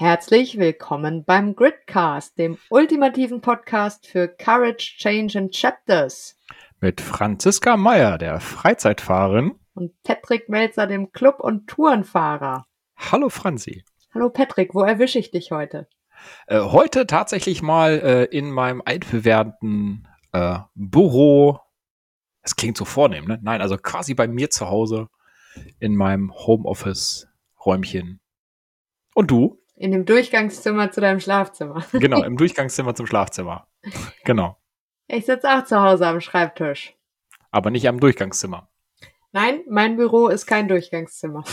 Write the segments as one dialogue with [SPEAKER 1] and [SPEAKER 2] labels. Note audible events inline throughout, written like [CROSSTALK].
[SPEAKER 1] Herzlich willkommen beim Gridcast, dem ultimativen Podcast für Courage, Change and Chapters.
[SPEAKER 2] Mit Franziska Meyer, der Freizeitfahrerin.
[SPEAKER 1] Und Patrick Melzer, dem Club- und Tourenfahrer.
[SPEAKER 2] Hallo Franzi.
[SPEAKER 1] Hallo Patrick, wo erwische ich dich heute?
[SPEAKER 2] Äh, heute tatsächlich mal äh, in meinem altbewährten äh, Büro. Es klingt so vornehm, ne? Nein, also quasi bei mir zu Hause in meinem Homeoffice-Räumchen. Und du?
[SPEAKER 1] In dem Durchgangszimmer zu deinem Schlafzimmer.
[SPEAKER 2] Genau, im [LAUGHS] Durchgangszimmer zum Schlafzimmer. Genau.
[SPEAKER 1] Ich sitze auch zu Hause am Schreibtisch.
[SPEAKER 2] Aber nicht am Durchgangszimmer.
[SPEAKER 1] Nein, mein Büro ist kein Durchgangszimmer.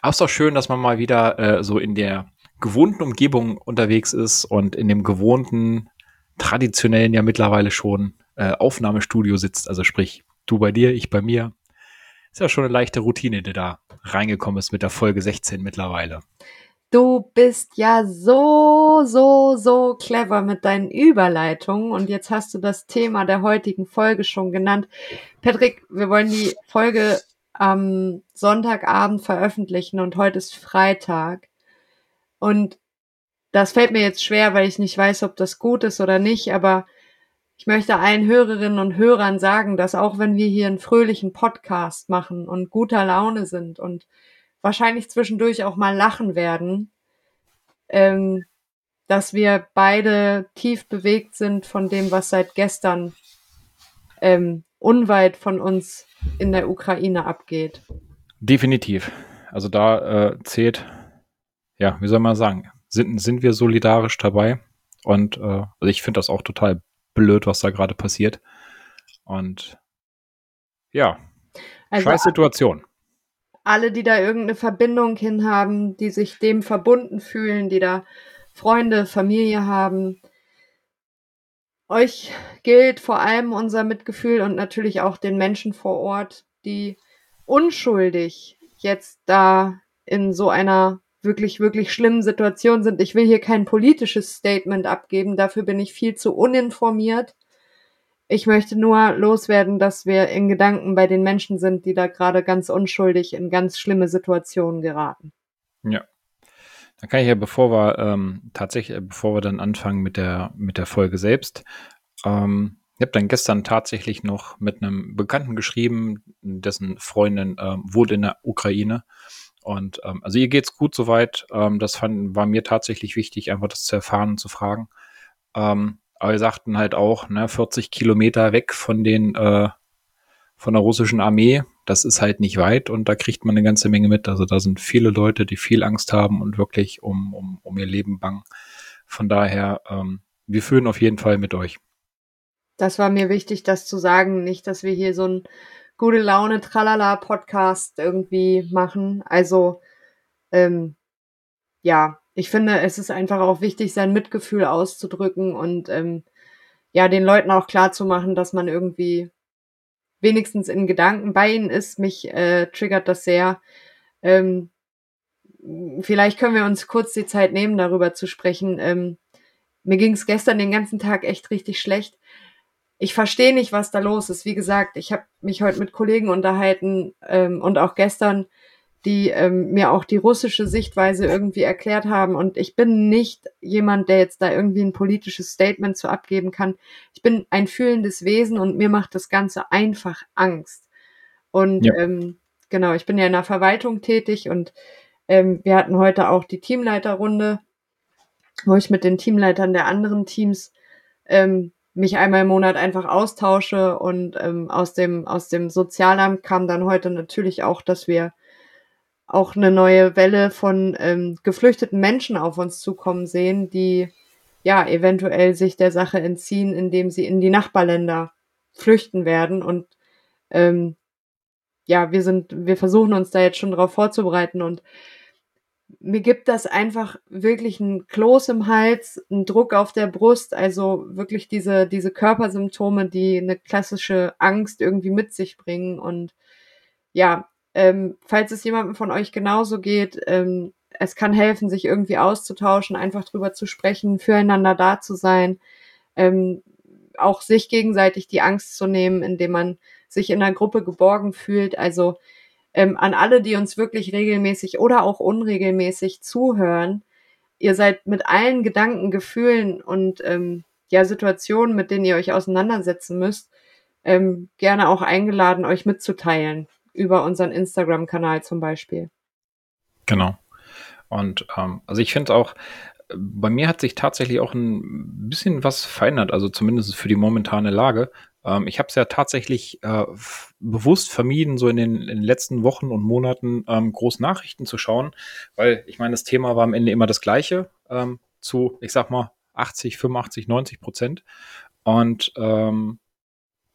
[SPEAKER 2] Aber es ist doch schön, dass man mal wieder äh, so in der gewohnten Umgebung unterwegs ist und in dem gewohnten, traditionellen ja mittlerweile schon äh, Aufnahmestudio sitzt. Also sprich, du bei dir, ich bei mir. Ist ja schon eine leichte Routine, die da reingekommen ist mit der Folge 16 mittlerweile.
[SPEAKER 1] Du bist ja so, so, so clever mit deinen Überleitungen und jetzt hast du das Thema der heutigen Folge schon genannt. Patrick, wir wollen die Folge am Sonntagabend veröffentlichen und heute ist Freitag. Und das fällt mir jetzt schwer, weil ich nicht weiß, ob das gut ist oder nicht, aber ich möchte allen Hörerinnen und Hörern sagen, dass auch wenn wir hier einen fröhlichen Podcast machen und guter Laune sind und wahrscheinlich zwischendurch auch mal lachen werden, ähm, dass wir beide tief bewegt sind von dem, was seit gestern ähm, unweit von uns in der Ukraine abgeht.
[SPEAKER 2] Definitiv. Also da äh, zählt, ja, wie soll man sagen, sind, sind wir solidarisch dabei. Und äh, also ich finde das auch total blöd, was da gerade passiert. Und ja, also, scheiß Situation
[SPEAKER 1] alle, die da irgendeine Verbindung hin haben, die sich dem verbunden fühlen, die da Freunde, Familie haben. Euch gilt vor allem unser Mitgefühl und natürlich auch den Menschen vor Ort, die unschuldig jetzt da in so einer wirklich, wirklich schlimmen Situation sind. Ich will hier kein politisches Statement abgeben, dafür bin ich viel zu uninformiert. Ich möchte nur loswerden, dass wir in Gedanken bei den Menschen sind, die da gerade ganz unschuldig in ganz schlimme Situationen geraten.
[SPEAKER 2] Ja. Da kann ich ja, bevor wir ähm, tatsächlich, äh, bevor wir dann anfangen mit der mit der Folge selbst, ähm, ich habe dann gestern tatsächlich noch mit einem Bekannten geschrieben, dessen Freundin ähm, wohnt in der Ukraine. Und ähm, also ihr geht's gut soweit. Ähm, das fand, war mir tatsächlich wichtig, einfach das zu erfahren und zu fragen. Ähm, aber wir sagten halt auch, ne, 40 Kilometer weg von den, äh, von der russischen Armee, das ist halt nicht weit und da kriegt man eine ganze Menge mit. Also da sind viele Leute, die viel Angst haben und wirklich um, um, um ihr Leben bangen. Von daher, ähm, wir fühlen auf jeden Fall mit euch.
[SPEAKER 1] Das war mir wichtig, das zu sagen. Nicht, dass wir hier so ein gute Laune Tralala Podcast irgendwie machen. Also, ähm, ja, ich finde, es ist einfach auch wichtig, sein Mitgefühl auszudrücken und ähm, ja, den Leuten auch klar zu machen, dass man irgendwie wenigstens in Gedanken bei ihnen ist. Mich äh, triggert das sehr. Ähm, vielleicht können wir uns kurz die Zeit nehmen, darüber zu sprechen. Ähm, mir ging es gestern den ganzen Tag echt richtig schlecht. Ich verstehe nicht, was da los ist. Wie gesagt, ich habe mich heute mit Kollegen unterhalten ähm, und auch gestern die ähm, mir auch die russische Sichtweise irgendwie erklärt haben. Und ich bin nicht jemand, der jetzt da irgendwie ein politisches Statement zu abgeben kann. Ich bin ein fühlendes Wesen und mir macht das Ganze einfach Angst. Und ja. ähm, genau, ich bin ja in der Verwaltung tätig und ähm, wir hatten heute auch die Teamleiterrunde, wo ich mit den Teamleitern der anderen Teams ähm, mich einmal im Monat einfach austausche und ähm, aus dem aus dem Sozialamt kam dann heute natürlich auch, dass wir auch eine neue Welle von ähm, geflüchteten Menschen auf uns zukommen sehen, die ja eventuell sich der Sache entziehen, indem sie in die Nachbarländer flüchten werden. Und ähm, ja, wir sind, wir versuchen uns da jetzt schon darauf vorzubereiten und mir gibt das einfach wirklich ein Kloß im Hals, einen Druck auf der Brust, also wirklich diese, diese Körpersymptome, die eine klassische Angst irgendwie mit sich bringen. Und ja, ähm, falls es jemandem von euch genauso geht, ähm, es kann helfen, sich irgendwie auszutauschen, einfach drüber zu sprechen, füreinander da zu sein, ähm, auch sich gegenseitig die Angst zu nehmen, indem man sich in einer Gruppe geborgen fühlt. Also ähm, an alle, die uns wirklich regelmäßig oder auch unregelmäßig zuhören, ihr seid mit allen Gedanken, Gefühlen und ähm, ja, Situationen, mit denen ihr euch auseinandersetzen müsst, ähm, gerne auch eingeladen, euch mitzuteilen. Über unseren Instagram-Kanal zum Beispiel.
[SPEAKER 2] Genau. Und ähm, also ich finde auch, bei mir hat sich tatsächlich auch ein bisschen was verändert, also zumindest für die momentane Lage. Ähm, ich habe es ja tatsächlich äh, bewusst vermieden, so in den, in den, letzten Wochen und Monaten ähm, groß Nachrichten zu schauen, weil ich meine, das Thema war am Ende immer das gleiche ähm, zu, ich sag mal, 80, 85, 90 Prozent. Und ähm,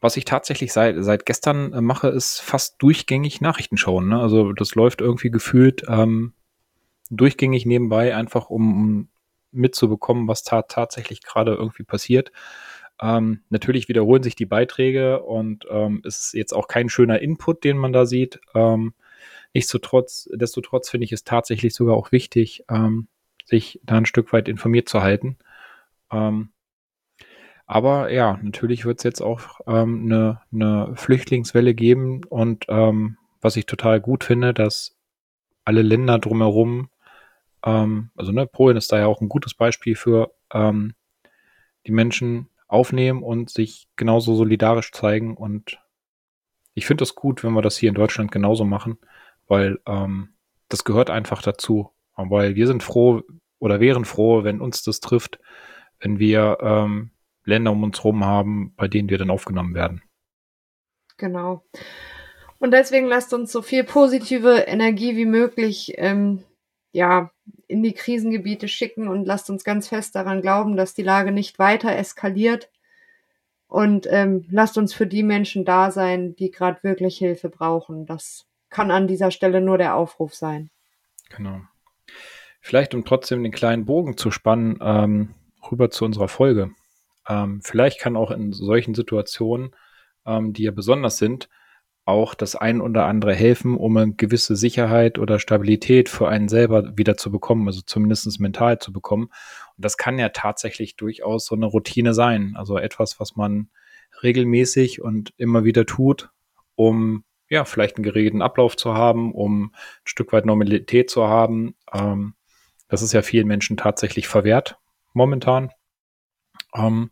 [SPEAKER 2] was ich tatsächlich seit, seit gestern äh, mache, ist fast durchgängig Nachrichten schauen. Ne? Also das läuft irgendwie gefühlt ähm, durchgängig nebenbei, einfach um, mitzubekommen, was ta tatsächlich gerade irgendwie passiert. Ähm, natürlich wiederholen sich die Beiträge und ähm, es ist jetzt auch kein schöner Input, den man da sieht. Ähm, nichtsdestotrotz, destotrotz finde ich es tatsächlich sogar auch wichtig, ähm, sich da ein Stück weit informiert zu halten. Ähm, aber ja, natürlich wird es jetzt auch ähm, eine, eine Flüchtlingswelle geben und ähm, was ich total gut finde, dass alle Länder drumherum, ähm, also ne, Polen ist da ja auch ein gutes Beispiel für, ähm, die Menschen aufnehmen und sich genauso solidarisch zeigen. Und ich finde es gut, wenn wir das hier in Deutschland genauso machen, weil ähm, das gehört einfach dazu. Weil wir sind froh oder wären froh, wenn uns das trifft, wenn wir ähm, Länder um uns herum haben, bei denen wir dann aufgenommen werden.
[SPEAKER 1] Genau. Und deswegen lasst uns so viel positive Energie wie möglich ähm, ja, in die Krisengebiete schicken und lasst uns ganz fest daran glauben, dass die Lage nicht weiter eskaliert. Und ähm, lasst uns für die Menschen da sein, die gerade wirklich Hilfe brauchen. Das kann an dieser Stelle nur der Aufruf sein.
[SPEAKER 2] Genau. Vielleicht, um trotzdem den kleinen Bogen zu spannen, ähm, rüber zu unserer Folge. Ähm, vielleicht kann auch in solchen Situationen, ähm, die ja besonders sind, auch das ein oder andere helfen, um eine gewisse Sicherheit oder Stabilität für einen selber wieder zu bekommen, also zumindest mental zu bekommen. Und das kann ja tatsächlich durchaus so eine Routine sein, also etwas, was man regelmäßig und immer wieder tut, um ja vielleicht einen geregelten Ablauf zu haben, um ein Stück weit Normalität zu haben. Ähm, das ist ja vielen Menschen tatsächlich verwehrt momentan. Ähm,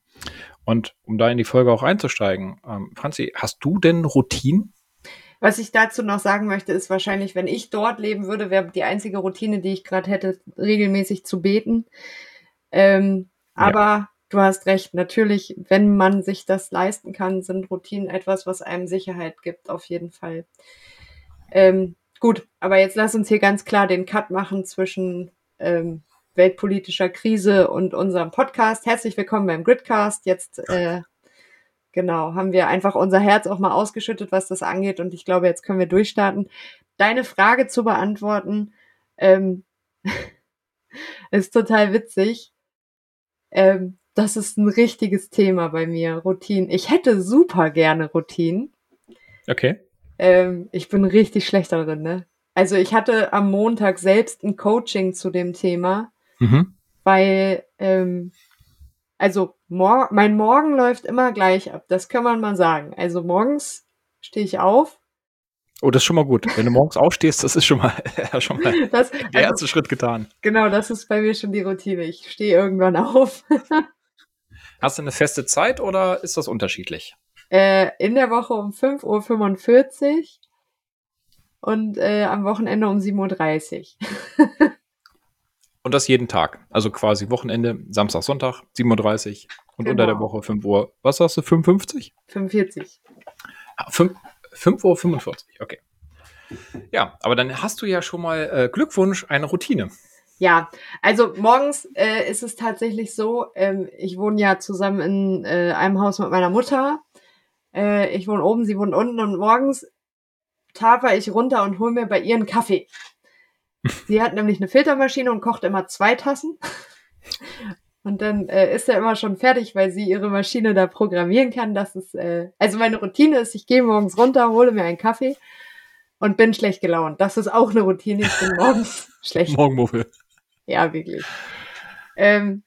[SPEAKER 2] und um da in die Folge auch einzusteigen, ähm, Franzi, hast du denn Routinen?
[SPEAKER 1] Was ich dazu noch sagen möchte, ist wahrscheinlich, wenn ich dort leben würde, wäre die einzige Routine, die ich gerade hätte, regelmäßig zu beten. Ähm, ja. Aber du hast recht, natürlich, wenn man sich das leisten kann, sind Routinen etwas, was einem Sicherheit gibt, auf jeden Fall. Ähm, gut, aber jetzt lass uns hier ganz klar den Cut machen zwischen ähm, weltpolitischer Krise und unserem Podcast. Herzlich willkommen beim Gridcast. Jetzt äh, genau haben wir einfach unser Herz auch mal ausgeschüttet, was das angeht. Und ich glaube, jetzt können wir durchstarten. Deine Frage zu beantworten ähm, [LAUGHS] ist total witzig. Ähm, das ist ein richtiges Thema bei mir, Routinen. Ich hätte super gerne Routinen.
[SPEAKER 2] Okay.
[SPEAKER 1] Ähm, ich bin richtig schlecht darin, ne? Also ich hatte am Montag selbst ein Coaching zu dem Thema Mhm. Weil, ähm, also mor mein Morgen läuft immer gleich ab, das kann man mal sagen. Also morgens stehe ich auf.
[SPEAKER 2] Oh, das ist schon mal gut. Wenn du morgens aufstehst, das ist schon mal, [LAUGHS] ja, schon mal das, der also, erste Schritt getan.
[SPEAKER 1] Genau, das ist bei mir schon die Routine. Ich stehe irgendwann [LAUGHS] auf.
[SPEAKER 2] Hast du eine feste Zeit oder ist das unterschiedlich?
[SPEAKER 1] Äh, in der Woche um 5.45 Uhr und äh, am Wochenende um 7.30 Uhr. [LAUGHS]
[SPEAKER 2] Und das jeden Tag. Also quasi Wochenende, Samstag, Sonntag, 7.30 Uhr und genau. unter der genau. Woche 5 Uhr. Was sagst du, 55?
[SPEAKER 1] 45.
[SPEAKER 2] 5, 5 Uhr 45, okay. Ja, aber dann hast du ja schon mal äh, Glückwunsch, eine Routine.
[SPEAKER 1] Ja, also morgens äh, ist es tatsächlich so, ähm, ich wohne ja zusammen in äh, einem Haus mit meiner Mutter. Äh, ich wohne oben, sie wohnt unten und morgens taper ich runter und hole mir bei ihr einen Kaffee. Sie hat nämlich eine Filtermaschine und kocht immer zwei Tassen. Und dann äh, ist er immer schon fertig, weil sie ihre Maschine da programmieren kann. Das ist, äh, also meine Routine ist, ich gehe morgens runter, hole mir einen Kaffee und bin schlecht gelaunt. Das ist auch eine Routine. Ich bin morgens [LAUGHS] schlecht.
[SPEAKER 2] Morgenmuffel.
[SPEAKER 1] Ja, wirklich. Ähm,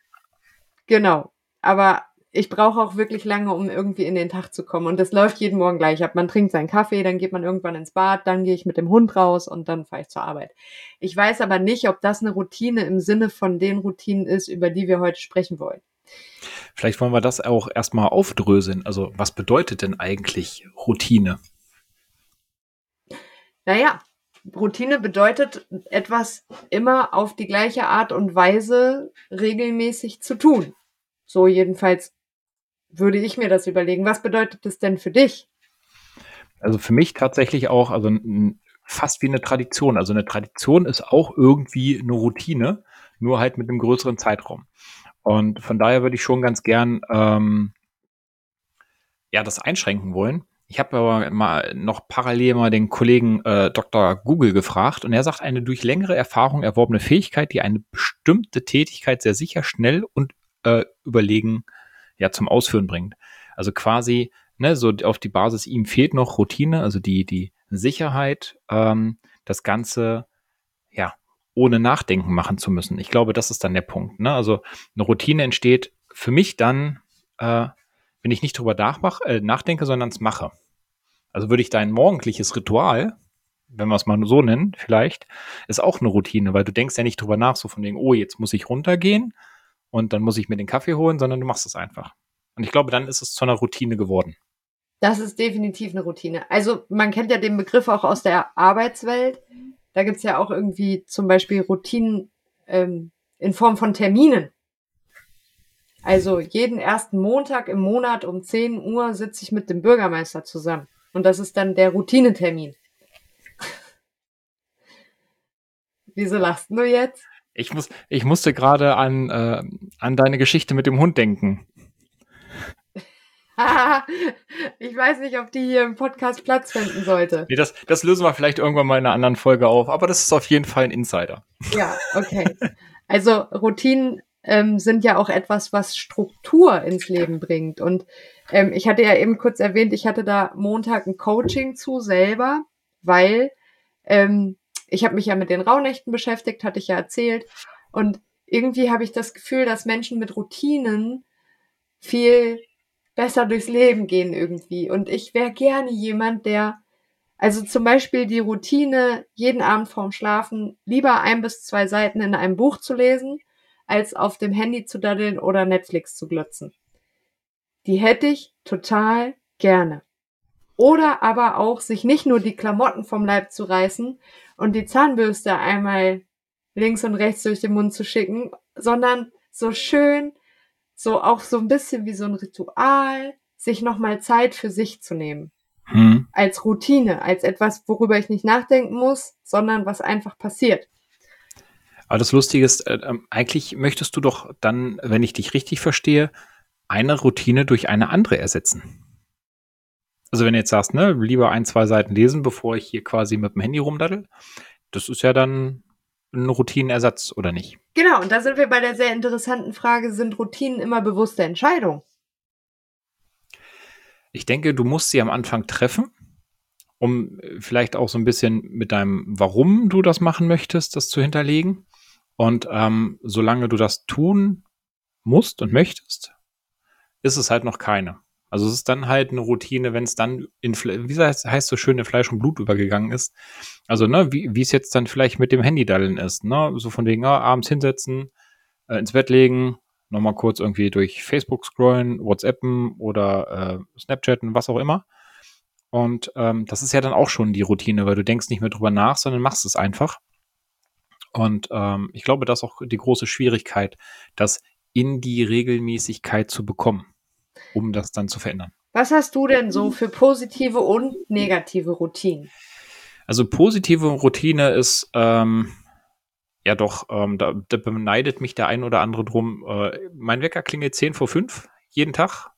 [SPEAKER 1] genau. Aber ich brauche auch wirklich lange, um irgendwie in den Tag zu kommen. Und das läuft jeden Morgen gleich ab. Man trinkt seinen Kaffee, dann geht man irgendwann ins Bad, dann gehe ich mit dem Hund raus und dann fahre ich zur Arbeit. Ich weiß aber nicht, ob das eine Routine im Sinne von den Routinen ist, über die wir heute sprechen wollen.
[SPEAKER 2] Vielleicht wollen wir das auch erstmal aufdröseln. Also, was bedeutet denn eigentlich Routine?
[SPEAKER 1] Naja, Routine bedeutet, etwas immer auf die gleiche Art und Weise regelmäßig zu tun. So jedenfalls würde ich mir das überlegen. Was bedeutet das denn für dich?
[SPEAKER 2] Also für mich tatsächlich auch, also fast wie eine Tradition. Also eine Tradition ist auch irgendwie eine Routine, nur halt mit einem größeren Zeitraum. Und von daher würde ich schon ganz gern ähm, ja das einschränken wollen. Ich habe aber mal noch parallel mal den Kollegen äh, Dr. Google gefragt und er sagt, eine durch längere Erfahrung erworbene Fähigkeit, die eine bestimmte Tätigkeit sehr sicher, schnell und äh, überlegen ja zum Ausführen bringt. Also quasi, ne, so auf die Basis, ihm fehlt noch Routine, also die, die Sicherheit, ähm, das Ganze ja ohne Nachdenken machen zu müssen. Ich glaube, das ist dann der Punkt. Ne? Also eine Routine entsteht für mich dann, äh, wenn ich nicht drüber nachmach, äh, nachdenke, sondern es mache. Also würde ich dein morgendliches Ritual, wenn wir es mal so nennen, vielleicht, ist auch eine Routine, weil du denkst ja nicht drüber nach, so von wegen, oh, jetzt muss ich runtergehen und dann muss ich mir den Kaffee holen, sondern du machst es einfach. Und ich glaube, dann ist es zu einer Routine geworden.
[SPEAKER 1] Das ist definitiv eine Routine. Also man kennt ja den Begriff auch aus der Arbeitswelt. Da gibt es ja auch irgendwie zum Beispiel Routinen ähm, in Form von Terminen. Also jeden ersten Montag im Monat um 10 Uhr sitze ich mit dem Bürgermeister zusammen. Und das ist dann der Routinetermin. [LAUGHS] Wieso lachst du jetzt?
[SPEAKER 2] Ich, muss, ich musste gerade an, äh, an deine Geschichte mit dem Hund denken. [LAUGHS]
[SPEAKER 1] ich weiß nicht, ob die hier im Podcast Platz finden sollte.
[SPEAKER 2] Nee, das, das lösen wir vielleicht irgendwann mal in einer anderen Folge auf, aber das ist auf jeden Fall ein Insider.
[SPEAKER 1] Ja, okay. Also Routinen ähm, sind ja auch etwas, was Struktur ins Leben bringt. Und ähm, ich hatte ja eben kurz erwähnt, ich hatte da Montag ein Coaching zu selber, weil ähm, ich habe mich ja mit den Rauhnächten beschäftigt, hatte ich ja erzählt. Und irgendwie habe ich das Gefühl, dass Menschen mit Routinen viel besser durchs Leben gehen irgendwie. Und ich wäre gerne jemand, der, also zum Beispiel die Routine, jeden Abend vorm Schlafen lieber ein bis zwei Seiten in einem Buch zu lesen als auf dem Handy zu daddeln oder Netflix zu glotzen. Die hätte ich total gerne. Oder aber auch sich nicht nur die Klamotten vom Leib zu reißen und die Zahnbürste einmal links und rechts durch den Mund zu schicken, sondern so schön, so auch so ein bisschen wie so ein Ritual, sich nochmal Zeit für sich zu nehmen. Hm. Als Routine, als etwas, worüber ich nicht nachdenken muss, sondern was einfach passiert.
[SPEAKER 2] Aber das Lustige ist, äh, äh, eigentlich möchtest du doch dann, wenn ich dich richtig verstehe, eine Routine durch eine andere ersetzen. Also wenn du jetzt sagst, ne, lieber ein, zwei Seiten lesen, bevor ich hier quasi mit dem Handy rumdaddel, das ist ja dann ein Routinenersatz, oder nicht?
[SPEAKER 1] Genau, und da sind wir bei der sehr interessanten Frage, sind Routinen immer bewusste Entscheidungen?
[SPEAKER 2] Ich denke, du musst sie am Anfang treffen um äh, vielleicht auch so ein bisschen mit deinem, warum du das machen möchtest, das zu hinterlegen. Und ähm, solange du das tun musst und möchtest, ist es halt noch keine. Also es ist dann halt eine Routine, wenn es dann in, wie heißt, heißt so schön, in Fleisch und Blut übergegangen ist. Also, ne, wie, wie es jetzt dann vielleicht mit dem Handy-Dallen ist, ne? So von wegen, ja, abends hinsetzen, äh, ins Bett legen, nochmal kurz irgendwie durch Facebook scrollen, WhatsAppen oder äh, Snapchatten, was auch immer. Und ähm, das ist ja dann auch schon die Routine, weil du denkst nicht mehr drüber nach, sondern machst es einfach. Und ähm, ich glaube, das ist auch die große Schwierigkeit, das in die Regelmäßigkeit zu bekommen, um das dann zu verändern.
[SPEAKER 1] Was hast du denn so für positive und negative Routinen?
[SPEAKER 2] Also positive Routine ist, ähm, ja doch, ähm, da, da beneidet mich der ein oder andere drum. Äh, mein Wecker klingelt 10 vor 5 jeden Tag.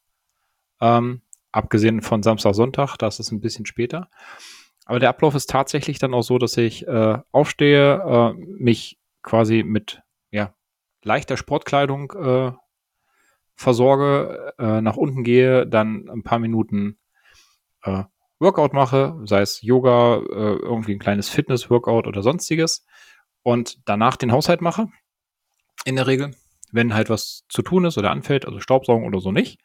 [SPEAKER 2] Ähm, Abgesehen von Samstag, Sonntag, das ist ein bisschen später. Aber der Ablauf ist tatsächlich dann auch so, dass ich äh, aufstehe, äh, mich quasi mit ja, leichter Sportkleidung äh, versorge, äh, nach unten gehe, dann ein paar Minuten äh, Workout mache, sei es Yoga, äh, irgendwie ein kleines Fitness-Workout oder sonstiges und danach den Haushalt mache, in der Regel. wenn halt was zu tun ist oder anfällt, also Staubsaugen oder so nicht.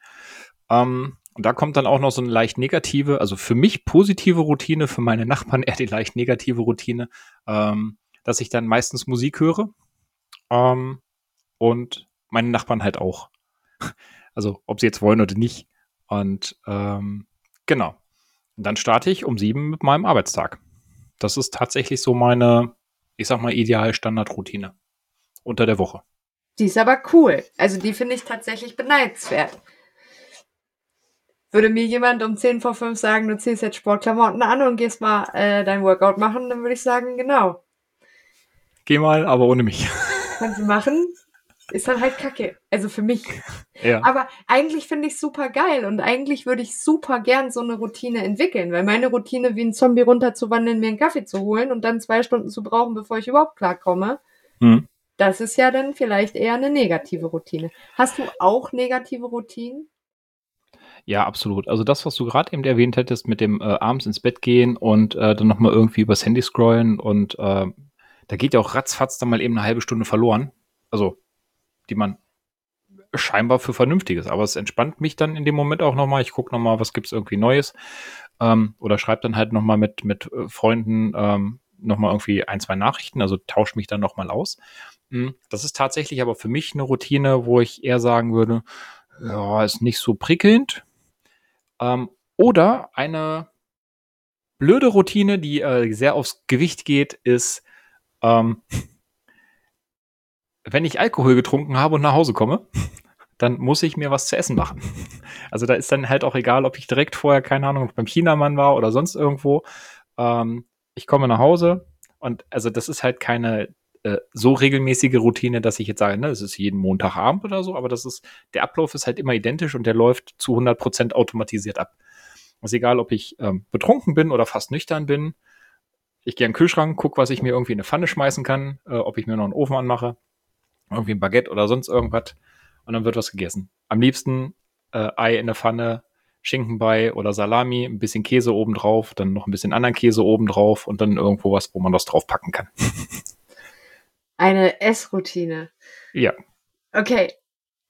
[SPEAKER 2] Ähm, und da kommt dann auch noch so eine leicht negative, also für mich positive Routine, für meine Nachbarn eher die leicht negative Routine, ähm, dass ich dann meistens Musik höre. Ähm, und meine Nachbarn halt auch. Also ob sie jetzt wollen oder nicht. Und ähm, genau. Und dann starte ich um sieben mit meinem Arbeitstag. Das ist tatsächlich so meine, ich sag mal, ideal Standardroutine unter der Woche.
[SPEAKER 1] Die ist aber cool. Also die finde ich tatsächlich beneidenswert. Würde mir jemand um 10 vor 5 sagen, du ziehst jetzt Sportklamotten an und gehst mal äh, dein Workout machen, dann würde ich sagen, genau.
[SPEAKER 2] Geh mal, aber ohne mich.
[SPEAKER 1] Kannst du machen, ist dann halt kacke. Also für mich.
[SPEAKER 2] Ja.
[SPEAKER 1] Aber eigentlich finde ich super geil und eigentlich würde ich super gern so eine Routine entwickeln, weil meine Routine wie ein Zombie runterzuwandeln, mir einen Kaffee zu holen und dann zwei Stunden zu brauchen, bevor ich überhaupt klarkomme,
[SPEAKER 2] Hm.
[SPEAKER 1] das ist ja dann vielleicht eher eine negative Routine. Hast du auch negative Routinen?
[SPEAKER 2] Ja, absolut. Also das, was du gerade eben erwähnt hättest mit dem äh, abends ins Bett gehen und äh, dann nochmal irgendwie übers Handy scrollen und äh, da geht ja auch ratzfatz dann mal eben eine halbe Stunde verloren. Also, die man scheinbar für vernünftig ist. Aber es entspannt mich dann in dem Moment auch nochmal. Ich gucke nochmal, was gibt's irgendwie Neues. Ähm, oder schreibe dann halt nochmal mit, mit äh, Freunden ähm, nochmal irgendwie ein, zwei Nachrichten. Also tausche mich dann nochmal aus. Mm, Das ist tatsächlich aber für mich eine Routine, wo ich eher sagen würde, ja, ist nicht so prickelnd. Ähm, oder eine blöde Routine, die äh, sehr aufs Gewicht geht, ist, ähm, wenn ich Alkohol getrunken habe und nach Hause komme, [LAUGHS] dann muss ich mir was zu essen machen. Also da ist dann halt auch egal, ob ich direkt vorher, keine Ahnung, beim Chinamann war oder sonst irgendwo. Ähm, ich komme nach Hause und also das ist halt keine äh, so regelmäßige Routine, dass ich jetzt sage, ne, das ist jeden Montagabend oder so, aber das ist, der Ablauf ist halt immer identisch und der läuft zu 100 Prozent automatisiert ab. ist egal, ob ich ähm, betrunken bin oder fast nüchtern bin. Ich gehe in den Kühlschrank, gucke, was ich mir irgendwie in eine Pfanne schmeißen kann, äh, ob ich mir noch einen Ofen anmache, irgendwie ein Baguette oder sonst irgendwas und dann wird was gegessen. Am liebsten äh, Ei in der Pfanne, Schinken bei oder Salami, ein bisschen Käse oben drauf, dann noch ein bisschen anderen Käse oben drauf und dann irgendwo was, wo man das drauf packen kann. [LAUGHS]
[SPEAKER 1] Eine Essroutine.
[SPEAKER 2] ja,
[SPEAKER 1] Okay.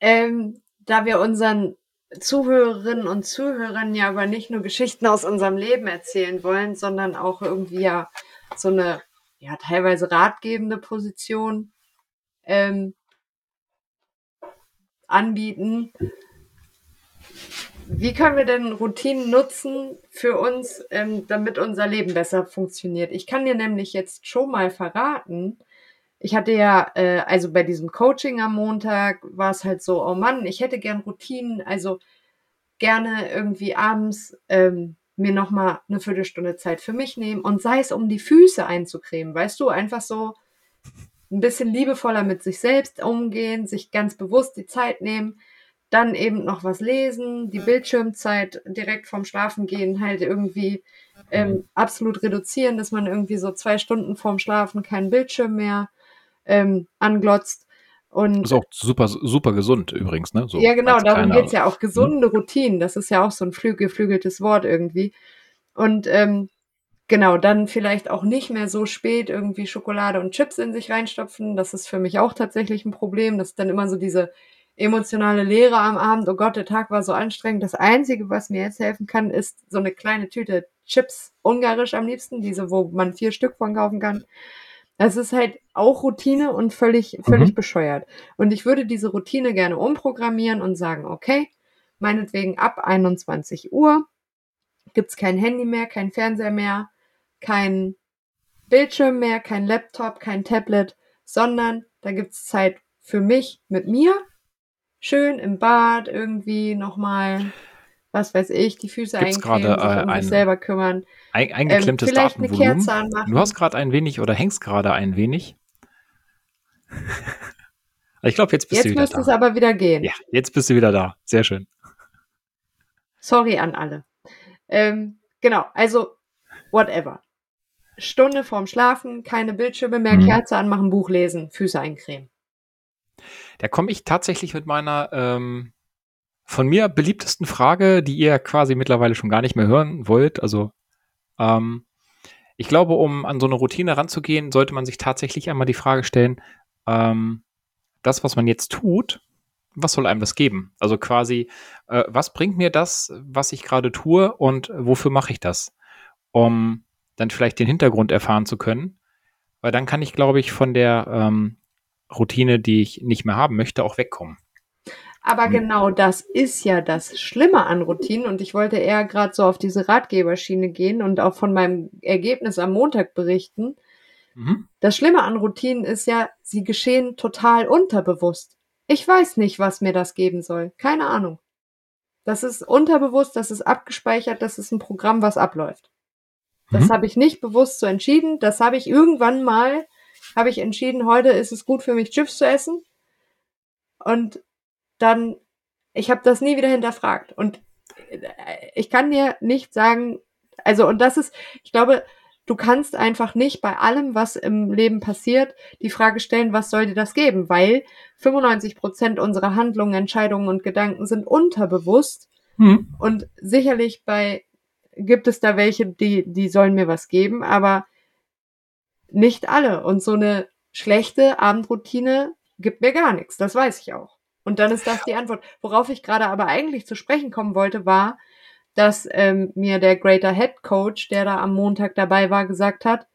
[SPEAKER 1] Ähm, da wir unseren Zuhörerinnen und Zuhörern ja aber nicht nur Geschichten aus unserem Leben erzählen wollen, sondern auch irgendwie ja so eine ja teilweise ratgebende Position ähm, anbieten. Wie können wir denn Routinen nutzen für uns, ähm, damit unser Leben besser funktioniert? Ich kann dir nämlich jetzt schon mal verraten, ich hatte ja, äh, also bei diesem Coaching am Montag war es halt so, oh Mann, ich hätte gern Routinen, also gerne irgendwie abends ähm, mir nochmal eine Viertelstunde Zeit für mich nehmen und sei es um die Füße einzucremen, weißt du, einfach so ein bisschen liebevoller mit sich selbst umgehen, sich ganz bewusst die Zeit nehmen, dann eben noch was lesen, die Bildschirmzeit direkt vorm Schlafengehen halt irgendwie ähm, absolut reduzieren, dass man irgendwie so zwei Stunden vorm Schlafen keinen Bildschirm mehr ähm, anglotzt. Und
[SPEAKER 2] ist auch super, super gesund übrigens, ne? So
[SPEAKER 1] ja, genau, darum
[SPEAKER 2] kleiner-
[SPEAKER 1] geht's ja auch. Gesunde Routinen, das ist ja auch so ein flü geflügeltes Wort irgendwie. Und ähm, genau, dann vielleicht auch nicht mehr so spät irgendwie Schokolade und Chips in sich reinstopfen. Das ist für mich auch tatsächlich ein Problem. Das ist dann immer so diese emotionale Leere am Abend. Oh Gott, der Tag war so anstrengend. Das Einzige, was mir jetzt helfen kann, ist so eine kleine Tüte Chips, ungarisch am liebsten, diese, wo man vier Stück von kaufen kann. Das ist halt auch Routine und völlig, völlig
[SPEAKER 2] Mhm.
[SPEAKER 1] bescheuert. Und ich würde diese Routine gerne umprogrammieren und sagen, okay, meinetwegen ab 21 Uhr gibt's kein Handy mehr, kein Fernseher mehr, kein Bildschirm mehr, kein Laptop, kein Tablet, sondern da gibt's Zeit für mich mit mir. Schön im Bad irgendwie nochmal, was weiß ich, die Füße
[SPEAKER 2] Gibt's
[SPEAKER 1] eincremen,
[SPEAKER 2] gerade,
[SPEAKER 1] sich
[SPEAKER 2] äh,
[SPEAKER 1] um
[SPEAKER 2] ein-
[SPEAKER 1] sich selber kümmern.
[SPEAKER 2] Ein,
[SPEAKER 1] Ähm,
[SPEAKER 2] eingeklemmtes
[SPEAKER 1] vielleicht eine. Kerze anmachen.
[SPEAKER 2] Du hast gerade ein wenig oder hängst gerade ein wenig. [LAUGHS] ich glaube, jetzt bist
[SPEAKER 1] Jetzt
[SPEAKER 2] du wieder
[SPEAKER 1] müsste es
[SPEAKER 2] da.
[SPEAKER 1] aber wieder gehen.
[SPEAKER 2] Ja, jetzt bist du wieder da. Sehr schön.
[SPEAKER 1] Sorry an alle. Ähm, genau, also whatever. Stunde vorm Schlafen, keine Bildschirme mehr,
[SPEAKER 2] Mhm.
[SPEAKER 1] Kerze anmachen, Buch lesen, Füße eincremen.
[SPEAKER 2] Da komme ich tatsächlich mit meiner ähm, von mir beliebtesten Frage, die ihr quasi mittlerweile schon gar nicht mehr hören wollt. Also, ähm, ich glaube, um an so eine Routine ranzugehen, sollte man sich tatsächlich einmal die Frage stellen, ähm, das, was man jetzt tut, was soll einem das geben? Also quasi, äh, was bringt mir das, was ich gerade tue und wofür mache ich das? Um dann vielleicht den Hintergrund erfahren zu können. Weil dann kann ich, glaube ich, von der ähm, Routine, die ich nicht mehr haben möchte, auch wegkommen.
[SPEAKER 1] Aber hm. genau das ist ja das Schlimme an Routinen und ich wollte eher gerade so auf diese Ratgeberschiene gehen und auch von meinem Ergebnis am Montag berichten. Mhm. Das Schlimme an Routinen ist ja, sie geschehen total unterbewusst. Ich weiß nicht, was mir das geben soll. Keine Ahnung. Das ist unterbewusst, das ist abgespeichert, das ist ein Programm, was abläuft. Das mhm. habe ich nicht bewusst so entschieden. Das habe ich irgendwann mal, habe ich entschieden, heute ist es gut für mich, Chips zu essen. Und dann, ich habe das nie wieder hinterfragt. Und äh, ich kann dir nicht sagen, also, und das ist, ich glaube, du kannst einfach nicht bei allem, was im Leben passiert, die Frage stellen, was soll dir das geben? Weil 95 Prozent unserer Handlungen, Entscheidungen und Gedanken sind unterbewusst. Hm. Und sicherlich bei, gibt es da welche, die, die sollen mir was geben, aber nicht alle. Und so eine schlechte Abendroutine gibt mir gar nichts. Das weiß ich auch. Und dann ist das die Antwort. Worauf ich gerade aber eigentlich zu sprechen kommen wollte, war, dass ähm, mir der Greater Head Coach, der da am Montag dabei war, gesagt hat,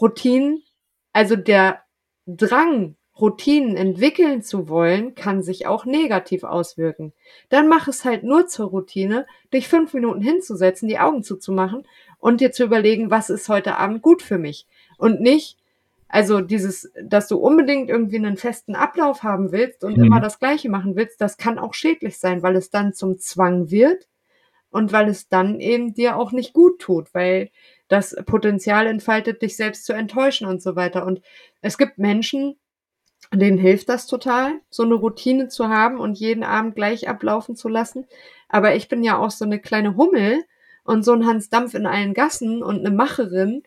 [SPEAKER 1] Routinen, also der Drang, Routinen entwickeln zu wollen, kann sich auch negativ auswirken. Dann mach es halt nur zur Routine, dich fünf Minuten hinzusetzen, die Augen zuzumachen und dir zu überlegen, was ist heute Abend gut für mich. Und nicht, also dieses, dass du unbedingt irgendwie einen festen Ablauf haben willst und mhm. immer das Gleiche machen willst, das kann auch schädlich sein, weil es dann zum Zwang wird und weil es dann eben dir auch nicht gut tut, weil das Potenzial entfaltet, dich selbst zu enttäuschen und so weiter. Und es gibt Menschen, denen hilft das total, so eine Routine zu haben und jeden Abend gleich ablaufen zu lassen. Aber ich bin ja auch so eine kleine Hummel und so ein Hans Dampf in allen Gassen und eine Macherin.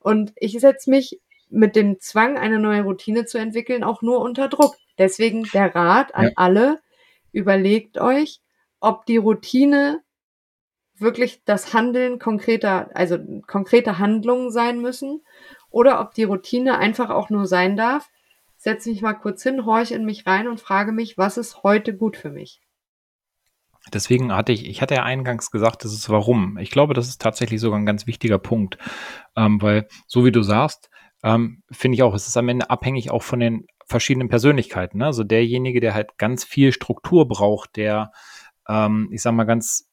[SPEAKER 1] Und ich setze mich mit dem Zwang, eine neue Routine zu entwickeln, auch nur unter Druck. Deswegen der Rat an ja. alle, überlegt euch, ob die Routine wirklich das Handeln konkreter, also konkrete Handlungen sein müssen oder ob die Routine einfach auch nur sein darf. Setze mich mal kurz hin, horche in mich rein und frage mich, was ist heute gut für mich?
[SPEAKER 2] Deswegen hatte ich, ich hatte ja eingangs gesagt, das ist warum. Ich glaube, das ist tatsächlich sogar ein ganz wichtiger Punkt, ähm, weil so wie du sagst, ähm, finde ich auch, es ist am Ende abhängig auch von den verschiedenen Persönlichkeiten. Ne? Also derjenige, der halt ganz viel Struktur braucht, der, ähm, ich sag mal, ganz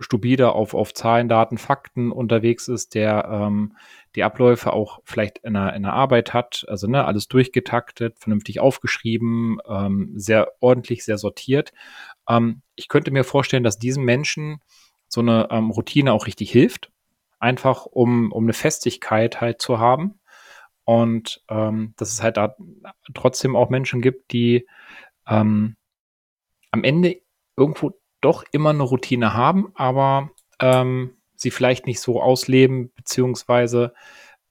[SPEAKER 2] stupide auf, auf Zahlen, Daten, Fakten unterwegs ist, der ähm, die Abläufe auch vielleicht in der, in der Arbeit hat, also ne, alles durchgetaktet, vernünftig aufgeschrieben, ähm, sehr ordentlich, sehr sortiert. Ähm, ich könnte mir vorstellen, dass diesen Menschen so eine ähm, Routine auch richtig hilft, einfach um, um eine Festigkeit halt zu haben. Und ähm, dass es halt da trotzdem auch Menschen gibt, die ähm, am Ende irgendwo doch immer eine Routine haben, aber ähm, sie vielleicht nicht so ausleben, beziehungsweise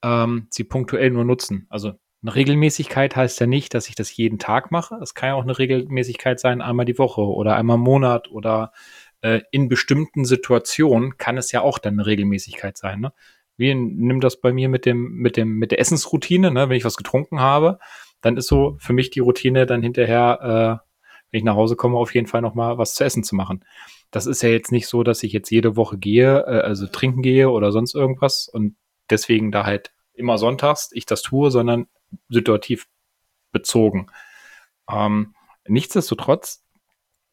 [SPEAKER 2] ähm, sie punktuell nur nutzen. Also eine Regelmäßigkeit heißt ja nicht, dass ich das jeden Tag mache. Es kann ja auch eine Regelmäßigkeit sein, einmal die Woche oder einmal im Monat oder äh, in bestimmten Situationen kann es ja auch dann eine Regelmäßigkeit sein. Ne? wie nimm das bei mir mit dem, mit dem, mit der Essensroutine, ne? wenn ich was getrunken habe, dann ist so für mich die Routine dann hinterher, äh, wenn ich nach Hause komme, auf jeden Fall nochmal was zu essen zu machen. Das ist ja jetzt nicht so, dass ich jetzt jede Woche gehe, äh, also trinken gehe oder sonst irgendwas und deswegen da halt immer sonntags ich das tue, sondern situativ bezogen. Ähm, nichtsdestotrotz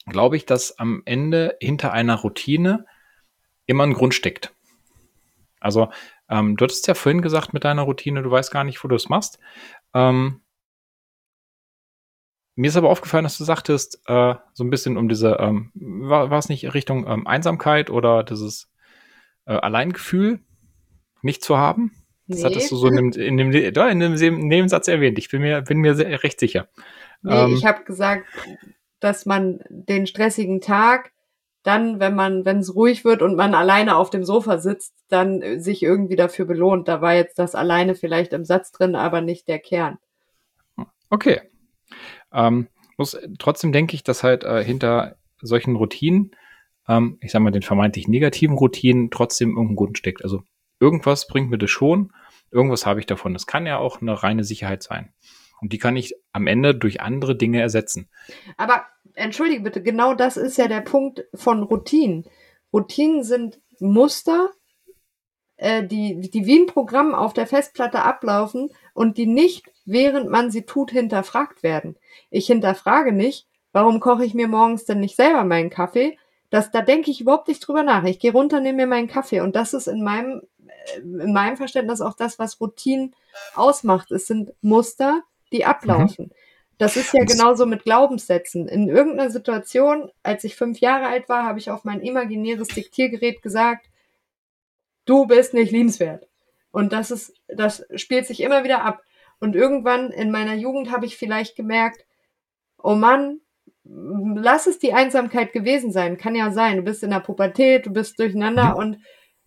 [SPEAKER 2] glaube ich, dass am Ende hinter einer Routine immer ein Grund steckt. Also ähm, du hattest ja vorhin gesagt mit deiner Routine, du weißt gar nicht, wo du es machst. Ähm, mir ist aber aufgefallen, dass du sagtest, äh, so ein bisschen um diese, ähm, war, war es nicht Richtung ähm, Einsamkeit oder dieses äh, Alleingefühl nicht zu haben? Das nee. hattest du so in dem, in dem, in dem Nebensatz erwähnt. Ich bin mir, bin mir sehr, recht sicher.
[SPEAKER 1] Nee, ähm, ich habe gesagt, dass man den stressigen Tag dann, wenn man, wenn es ruhig wird und man alleine auf dem Sofa sitzt, dann äh, sich irgendwie dafür belohnt. Da war jetzt das alleine vielleicht im Satz drin, aber nicht der Kern.
[SPEAKER 2] Okay. Ähm, muss, trotzdem denke ich, dass halt äh, hinter solchen Routinen, ähm, ich sag mal, den vermeintlich negativen Routinen trotzdem irgendein Grund steckt. Also irgendwas bringt mir das schon, irgendwas habe ich davon. Das kann ja auch eine reine Sicherheit sein. Und die kann ich am Ende durch andere Dinge ersetzen.
[SPEAKER 1] Aber entschuldige bitte, genau das ist ja der Punkt von Routinen. Routinen sind Muster, äh, die, die wie ein Programm auf der Festplatte ablaufen und die nicht, während man sie tut, hinterfragt werden. Ich hinterfrage nicht, warum koche ich mir morgens denn nicht selber meinen Kaffee? Das, da denke ich überhaupt nicht drüber nach. Ich gehe runter, nehme mir meinen Kaffee. Und das ist in meinem, äh, in meinem Verständnis auch das, was Routinen ausmacht. Es sind Muster, die ablaufen. Mhm. Das ist ja genauso mit Glaubenssätzen. In irgendeiner Situation, als ich fünf Jahre alt war, habe ich auf mein imaginäres Diktiergerät gesagt, du bist nicht liebenswert. Und das ist, das spielt sich immer wieder ab. Und irgendwann in meiner Jugend habe ich vielleicht gemerkt, oh Mann, lass es die Einsamkeit gewesen sein. Kann ja sein. Du bist in der Pubertät, du bist durcheinander mhm. und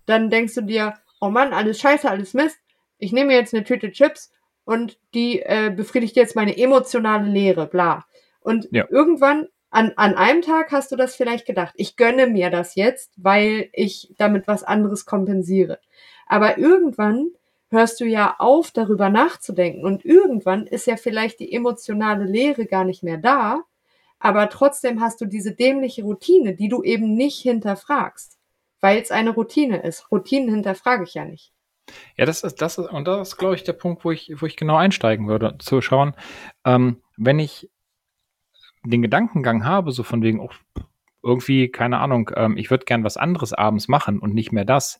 [SPEAKER 1] dann denkst du dir, oh Mann, alles scheiße, alles Mist. Ich nehme jetzt eine Tüte Chips und die äh, befriedigt jetzt meine emotionale Leere, bla. Und ja. irgendwann an, an einem Tag hast du das vielleicht gedacht, ich gönne mir das jetzt, weil ich damit was anderes kompensiere. Aber irgendwann hörst du ja auf, darüber nachzudenken. Und irgendwann ist ja vielleicht die emotionale Leere gar nicht mehr da, aber trotzdem hast du diese dämliche Routine, die du eben nicht hinterfragst, weil es eine Routine ist. Routinen hinterfrage ich ja nicht.
[SPEAKER 2] Ja, das ist, das ist, und das ist, glaube ich, der Punkt, wo ich, wo ich genau einsteigen würde, zu schauen, ähm, wenn ich den Gedankengang habe, so von wegen, oh, irgendwie, keine Ahnung, ähm, ich würde gern was anderes abends machen und nicht mehr das,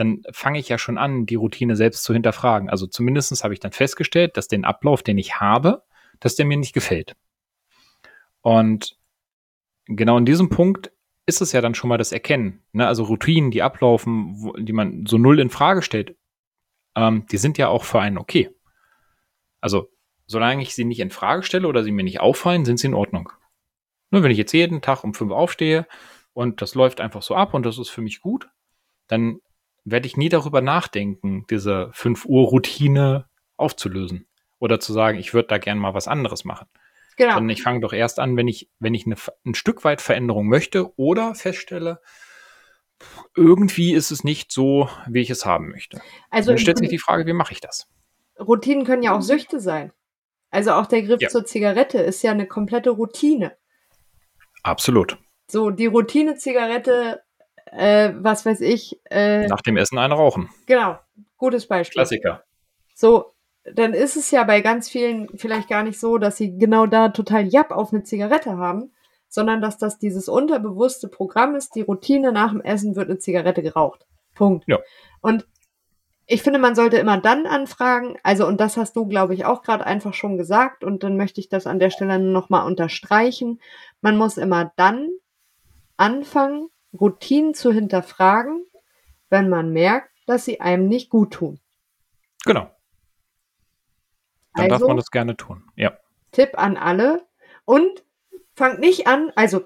[SPEAKER 2] dann fange ich ja schon an, die Routine selbst zu hinterfragen. Also zumindest habe ich dann festgestellt, dass den Ablauf, den ich habe, dass der mir nicht gefällt. Und genau in diesem Punkt ist es ja dann schon mal das Erkennen. Ne? Also Routinen, die ablaufen, wo, die man so null in Frage stellt, ähm, die sind ja auch für einen okay. Also solange ich sie nicht in Frage stelle oder sie mir nicht auffallen, sind sie in Ordnung. Nur wenn ich jetzt jeden Tag um fünf aufstehe und das läuft einfach so ab und das ist für mich gut, dann werde ich nie darüber nachdenken, diese 5 Uhr Routine aufzulösen oder zu sagen, ich würde da gerne mal was anderes machen. Genau. Sondern ich fange doch erst an, wenn ich, wenn ich eine, ein Stück weit Veränderung möchte oder feststelle, irgendwie ist es nicht so, wie ich es haben möchte. Also dann stellt sich die Frage, wie mache ich das?
[SPEAKER 1] Routinen können ja auch Süchte sein. Also auch der Griff ja. zur Zigarette ist ja eine komplette Routine.
[SPEAKER 2] Absolut.
[SPEAKER 1] So, die Routine-Zigarette äh, was weiß ich. Äh,
[SPEAKER 2] Nach dem Essen einen rauchen.
[SPEAKER 1] Genau, gutes Beispiel.
[SPEAKER 2] Klassiker.
[SPEAKER 1] So, dann ist es ja bei ganz vielen vielleicht gar nicht so, dass sie genau da total Japp auf eine Zigarette haben, sondern dass das dieses unterbewusste Programm ist, die Routine nach dem Essen wird eine Zigarette geraucht. Punkt. Ja. Und ich finde, man sollte immer dann anfragen, also und das hast du, glaube ich, auch gerade einfach schon gesagt und dann möchte ich das an der Stelle nochmal unterstreichen. Man muss immer dann anfangen, Routinen zu hinterfragen, wenn man merkt, dass sie einem nicht gut tun.
[SPEAKER 2] Genau. Dann also, darf man das gerne tun. Ja.
[SPEAKER 1] Tipp an alle. Und fangt nicht an, also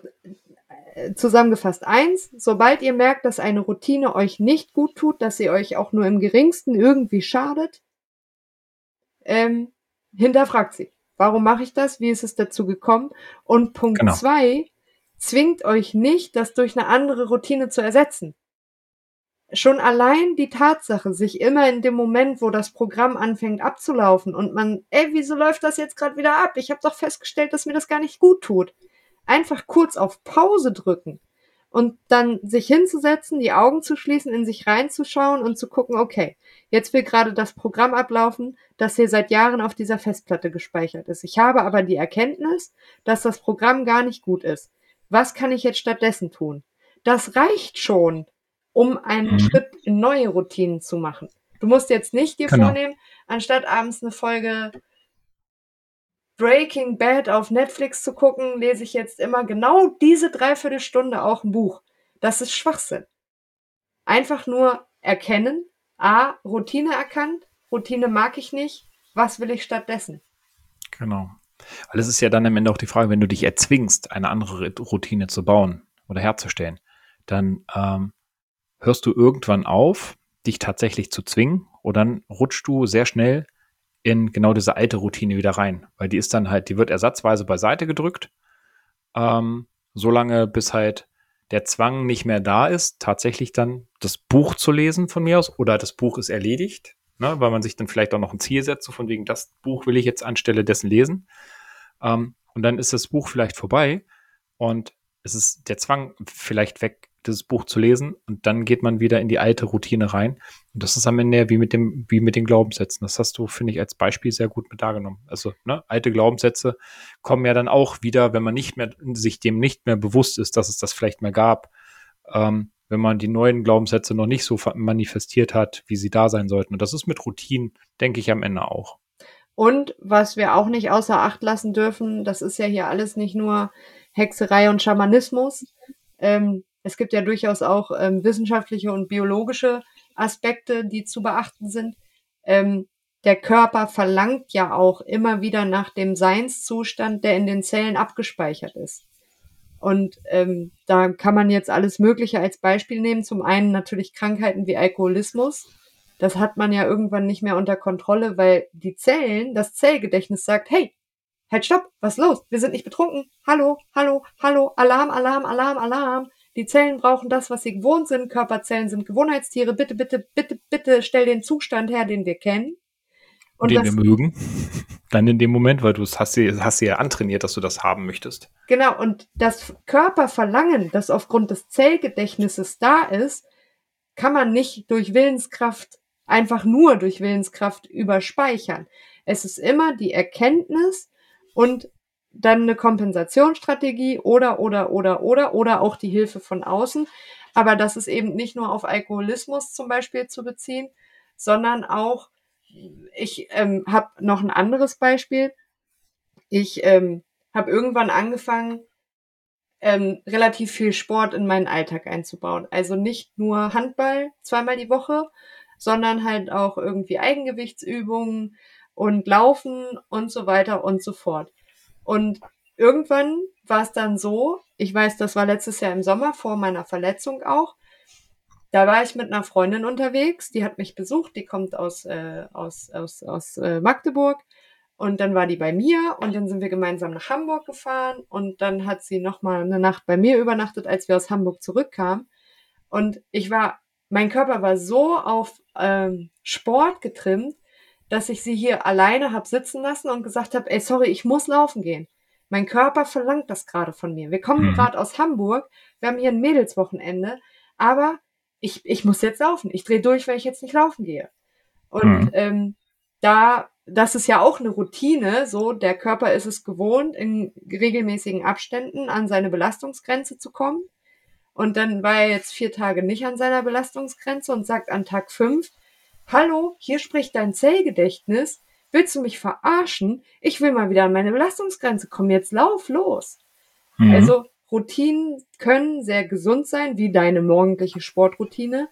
[SPEAKER 1] äh, zusammengefasst eins, sobald ihr merkt, dass eine Routine euch nicht gut tut, dass sie euch auch nur im geringsten irgendwie schadet, ähm, hinterfragt sie. Warum mache ich das? Wie ist es dazu gekommen? Und Punkt genau. zwei, zwingt euch nicht, das durch eine andere Routine zu ersetzen. Schon allein die Tatsache, sich immer in dem Moment, wo das Programm anfängt abzulaufen und man, ey, wieso läuft das jetzt gerade wieder ab? Ich habe doch festgestellt, dass mir das gar nicht gut tut. Einfach kurz auf Pause drücken und dann sich hinzusetzen, die Augen zu schließen, in sich reinzuschauen und zu gucken, okay, jetzt will gerade das Programm ablaufen, das hier seit Jahren auf dieser Festplatte gespeichert ist. Ich habe aber die Erkenntnis, dass das Programm gar nicht gut ist was kann ich jetzt stattdessen tun? Das reicht schon, um einen mhm. Schritt in neue Routinen zu machen. Du musst jetzt nicht dir genau. vornehmen, anstatt abends eine Folge Breaking Bad auf Netflix zu gucken, lese ich jetzt immer genau diese Dreiviertelstunde auch ein Buch. Das ist Schwachsinn. Einfach nur erkennen, a, Routine erkannt, Routine mag ich nicht, was will ich stattdessen?
[SPEAKER 2] Genau. Weil es ist ja dann am Ende auch die Frage, wenn du dich erzwingst, eine andere Routine zu bauen oder herzustellen, dann ähm, hörst du irgendwann auf, dich tatsächlich zu zwingen oder dann rutschst du sehr schnell in genau diese alte Routine wieder rein, weil die ist dann halt, die wird ersatzweise beiseite gedrückt, ähm, solange bis halt der Zwang nicht mehr da ist, tatsächlich dann das Buch zu lesen von mir aus oder das Buch ist erledigt. ne, weil man sich dann vielleicht auch noch ein Ziel setzt, so von wegen, das Buch will ich jetzt anstelle dessen lesen. Ähm, und dann ist das Buch vielleicht vorbei und es ist der Zwang vielleicht weg, dieses Buch zu lesen und dann geht man wieder in die alte Routine rein. Und das ist am Ende wie mit dem, wie mit den Glaubenssätzen. Das hast du, finde ich, als Beispiel sehr gut mit dargenommen. Also, ne, alte Glaubenssätze kommen ja dann auch wieder, wenn man nicht mehr, sich dem nicht mehr bewusst ist, dass es das vielleicht mehr gab. Ähm, wenn man die neuen Glaubenssätze noch nicht so manifestiert hat, wie sie da sein sollten. Und das ist mit Routinen, denke ich, am Ende auch.
[SPEAKER 1] Und was wir auch nicht außer Acht lassen dürfen, das ist ja hier alles nicht nur Hexerei und Schamanismus. Ähm, es gibt ja durchaus auch ähm, wissenschaftliche und biologische Aspekte, die zu beachten sind. Ähm, der Körper verlangt ja auch immer wieder nach dem Seinszustand, der in den Zellen abgespeichert ist. Und ähm, da kann man jetzt alles Mögliche als Beispiel nehmen. Zum einen natürlich Krankheiten wie Alkoholismus. Das hat man ja irgendwann nicht mehr unter Kontrolle, weil die Zellen, das Zellgedächtnis sagt, hey, halt stopp, was ist los? Wir sind nicht betrunken. Hallo, hallo, hallo, Alarm, Alarm, Alarm, Alarm. Die Zellen brauchen das, was sie gewohnt sind. Körperzellen sind Gewohnheitstiere. Bitte, bitte, bitte, bitte stell den Zustand her, den wir kennen.
[SPEAKER 2] Und den wir mögen. [LAUGHS] Dann in dem Moment, weil du es hast, hast ja antrainiert, dass du das haben möchtest.
[SPEAKER 1] Genau, und das Körperverlangen, das aufgrund des Zellgedächtnisses da ist, kann man nicht durch Willenskraft, einfach nur durch Willenskraft überspeichern. Es ist immer die Erkenntnis und dann eine Kompensationsstrategie oder, oder, oder, oder, oder auch die Hilfe von außen. Aber das ist eben nicht nur auf Alkoholismus zum Beispiel zu beziehen, sondern auch ich ähm, habe noch ein anderes Beispiel. Ich ähm, habe irgendwann angefangen, ähm, relativ viel Sport in meinen Alltag einzubauen. Also nicht nur Handball zweimal die Woche, sondern halt auch irgendwie Eigengewichtsübungen und Laufen und so weiter und so fort. Und irgendwann war es dann so, ich weiß, das war letztes Jahr im Sommer vor meiner Verletzung auch, da war ich mit einer Freundin unterwegs, die hat mich besucht, die kommt aus, äh, aus, aus, aus äh, Magdeburg. Und dann war die bei mir und dann sind wir gemeinsam nach Hamburg gefahren und dann hat sie nochmal eine Nacht bei mir übernachtet, als wir aus Hamburg zurückkamen. Und ich war, mein Körper war so auf ähm, Sport getrimmt, dass ich sie hier alleine hab sitzen lassen und gesagt habe, ey, sorry, ich muss laufen gehen. Mein Körper verlangt das gerade von mir. Wir kommen mhm. gerade aus Hamburg, wir haben hier ein Mädelswochenende, aber ich, ich muss jetzt laufen. Ich drehe durch, weil ich jetzt nicht laufen gehe. Und mhm. ähm, da, das ist ja auch eine Routine, so der Körper ist es gewohnt, in regelmäßigen Abständen an seine Belastungsgrenze zu kommen. Und dann war er jetzt vier Tage nicht an seiner Belastungsgrenze und sagt an Tag fünf, hallo, hier spricht dein Zellgedächtnis, willst du mich verarschen? Ich will mal wieder an meine Belastungsgrenze kommen, jetzt lauf los. Mhm. Also Routinen können sehr gesund sein, wie deine morgendliche Sportroutine.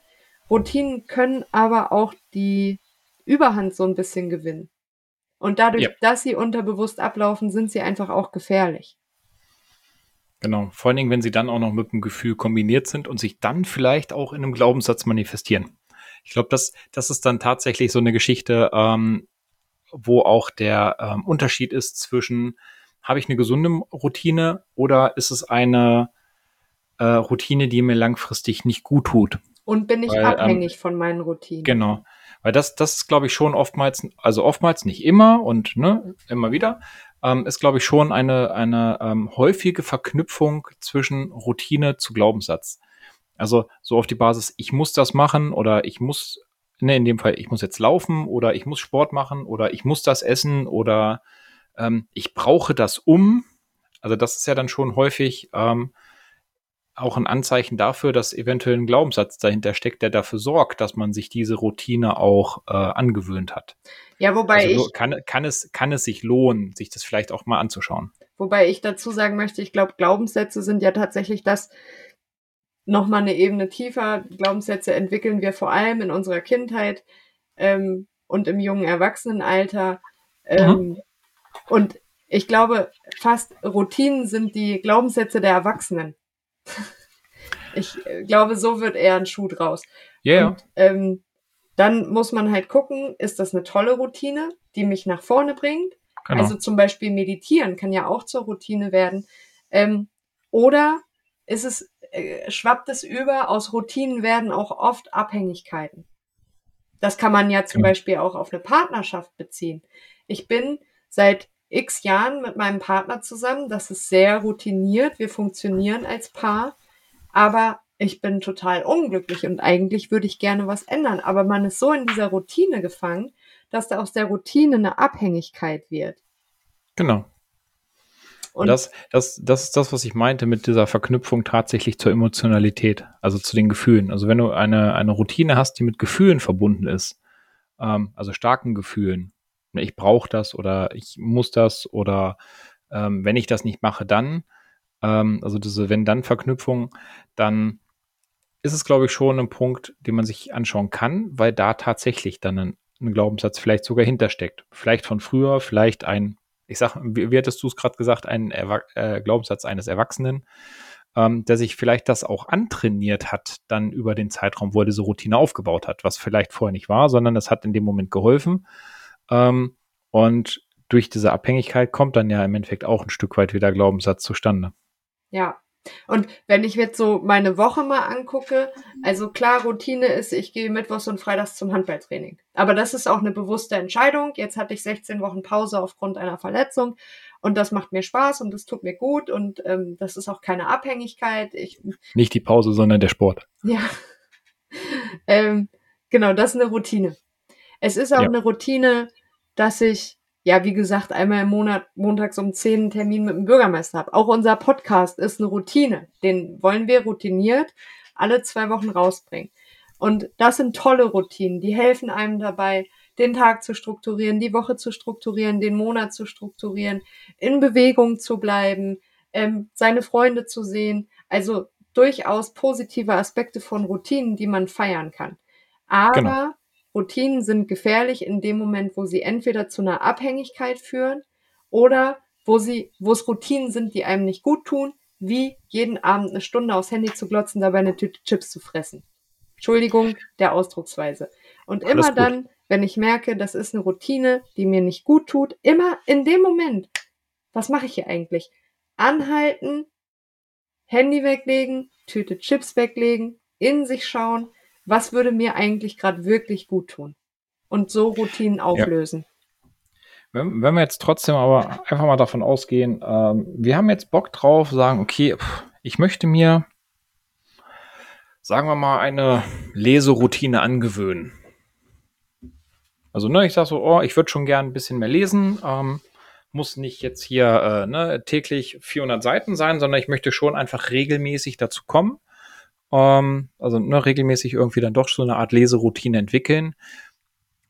[SPEAKER 1] Routinen können aber auch die Überhand so ein bisschen gewinnen. Und dadurch, ja. dass sie unterbewusst ablaufen, sind sie einfach auch gefährlich.
[SPEAKER 2] Genau, vor allen Dingen, wenn sie dann auch noch mit dem Gefühl kombiniert sind und sich dann vielleicht auch in einem Glaubenssatz manifestieren. Ich glaube, das, das ist dann tatsächlich so eine Geschichte, ähm, wo auch der ähm, Unterschied ist zwischen habe ich eine gesunde Routine oder ist es eine äh, Routine, die mir langfristig nicht gut tut?
[SPEAKER 1] Und bin ich Weil, ähm, abhängig ähm, von meinen Routinen?
[SPEAKER 2] Genau. Weil das, das ist, glaube ich, schon oftmals, also oftmals nicht immer und ne, immer wieder, ähm, ist, glaube ich, schon eine, eine ähm, häufige Verknüpfung zwischen Routine zu Glaubenssatz. Also so auf die Basis, ich muss das machen oder ich muss, ne, in dem Fall, ich muss jetzt laufen oder ich muss Sport machen oder ich muss das essen oder ähm, ich brauche das um. Also das ist ja dann schon häufig ähm, auch ein Anzeichen dafür, dass eventuell ein Glaubenssatz dahinter steckt, der dafür sorgt, dass man sich diese Routine auch äh, angewöhnt hat.
[SPEAKER 1] Ja, wobei
[SPEAKER 2] also,
[SPEAKER 1] ich
[SPEAKER 2] kann, kann es kann es sich lohnen, sich das vielleicht auch mal anzuschauen.
[SPEAKER 1] Wobei ich dazu sagen möchte, ich glaube, Glaubenssätze sind ja tatsächlich das nochmal eine Ebene tiefer. Glaubenssätze entwickeln wir vor allem in unserer Kindheit ähm, und im jungen Erwachsenenalter. Ähm, mhm. Und ich glaube, fast Routinen sind die Glaubenssätze der Erwachsenen. [LAUGHS] ich äh, glaube, so wird eher ein Schuh draus.
[SPEAKER 2] Ja. Yeah.
[SPEAKER 1] ähm, dann muss man halt gucken, ist das eine tolle Routine, die mich nach vorne bringt? Genau. Also zum Beispiel meditieren kann ja auch zur Routine werden. Ähm, oder ist es, äh, schwappt es über, aus Routinen werden auch oft Abhängigkeiten. Das kann man ja zum
[SPEAKER 2] Genau.
[SPEAKER 1] Beispiel auch auf eine Partnerschaft beziehen. Ich bin seit x Jahren mit meinem Partner zusammen. Das ist sehr routiniert. Wir funktionieren als Paar. Aber ich bin total unglücklich und eigentlich würde ich gerne was ändern. Aber man ist so in dieser Routine gefangen, dass da aus der Routine eine Abhängigkeit wird.
[SPEAKER 2] Genau.
[SPEAKER 1] Und
[SPEAKER 2] das, das, das ist das, was ich meinte mit dieser Verknüpfung tatsächlich zur Emotionalität, also zu den Gefühlen. Also wenn du eine, eine Routine hast, die mit Gefühlen verbunden ist, ähm, also starken Gefühlen, ich brauche das oder ich muss das oder ähm, wenn ich das nicht mache, dann, ähm, also diese Wenn-Dann-Verknüpfung, dann ist es, glaube ich, schon ein Punkt, den man sich anschauen kann, weil da tatsächlich dann ein, ein Glaubenssatz vielleicht sogar hintersteckt. Vielleicht von früher, vielleicht ein ich sag, wie, wie hattest du es gerade gesagt, ein Erwa äh, Glaubenssatz eines Erwachsenen, ähm, der sich vielleicht das auch antrainiert hat, dann über den Zeitraum, wo er diese Routine aufgebaut hat, was vielleicht vorher nicht war, sondern es hat in dem Moment geholfen. Ähm, und durch diese Abhängigkeit kommt dann ja im Endeffekt auch ein Stück weit wieder Glaubenssatz zustande.
[SPEAKER 1] Ja. Und wenn ich jetzt so meine Woche mal angucke, also klar, Routine ist, ich gehe mittwochs und freitags zum Handballtraining. Aber das ist auch eine bewusste Entscheidung. Jetzt hatte ich 16 Wochen Pause aufgrund einer Verletzung und das macht mir Spaß und das tut mir gut und ähm, das ist auch keine Abhängigkeit. Ich,
[SPEAKER 2] Nicht die Pause, sondern der Sport.
[SPEAKER 1] ja. [LAUGHS] ähm, genau, das ist eine Routine. Es ist auch
[SPEAKER 2] Ja.
[SPEAKER 1] eine Routine, dass ich ja, wie gesagt, einmal im Monat montags um 10 einen Termin mit dem Bürgermeister habe. Auch unser Podcast ist eine Routine. Den wollen wir routiniert alle zwei Wochen rausbringen. Und das sind tolle Routinen, die helfen einem dabei, den Tag zu strukturieren, die Woche zu strukturieren, den Monat zu strukturieren, in Bewegung zu bleiben, ähm, seine Freunde zu sehen. Also durchaus positive Aspekte von Routinen, die man feiern kann. Aber
[SPEAKER 2] Genau.
[SPEAKER 1] Routinen sind gefährlich in dem Moment, wo sie entweder zu einer Abhängigkeit führen oder wo sie, wo es Routinen sind, die einem nicht gut tun, wie jeden Abend eine Stunde aufs Handy zu glotzen, dabei eine Tüte Chips zu fressen. Entschuldigung der Ausdrucksweise. Und
[SPEAKER 2] Alles
[SPEAKER 1] immer
[SPEAKER 2] gut.
[SPEAKER 1] dann, wenn ich merke, das ist eine Routine, die mir nicht gut tut, immer in dem Moment, was mache ich hier eigentlich? Anhalten, Handy weglegen, Tüte Chips weglegen, in sich schauen, was würde mir eigentlich gerade wirklich gut tun? Und so Routinen auflösen.
[SPEAKER 2] Wenn, wenn wir jetzt trotzdem aber einfach mal davon ausgehen, ähm, wir haben jetzt Bock drauf, sagen, okay, ich möchte mir, sagen wir mal, eine Leseroutine angewöhnen. Also, ne, ich sag so, oh, ich würde schon gern ein bisschen mehr lesen, ähm, muss nicht jetzt hier äh, ne, täglich 400 Seiten sein, sondern ich möchte schon einfach regelmäßig dazu kommen. Ähm, also ne, regelmäßig irgendwie dann doch so eine Art Leseroutine entwickeln.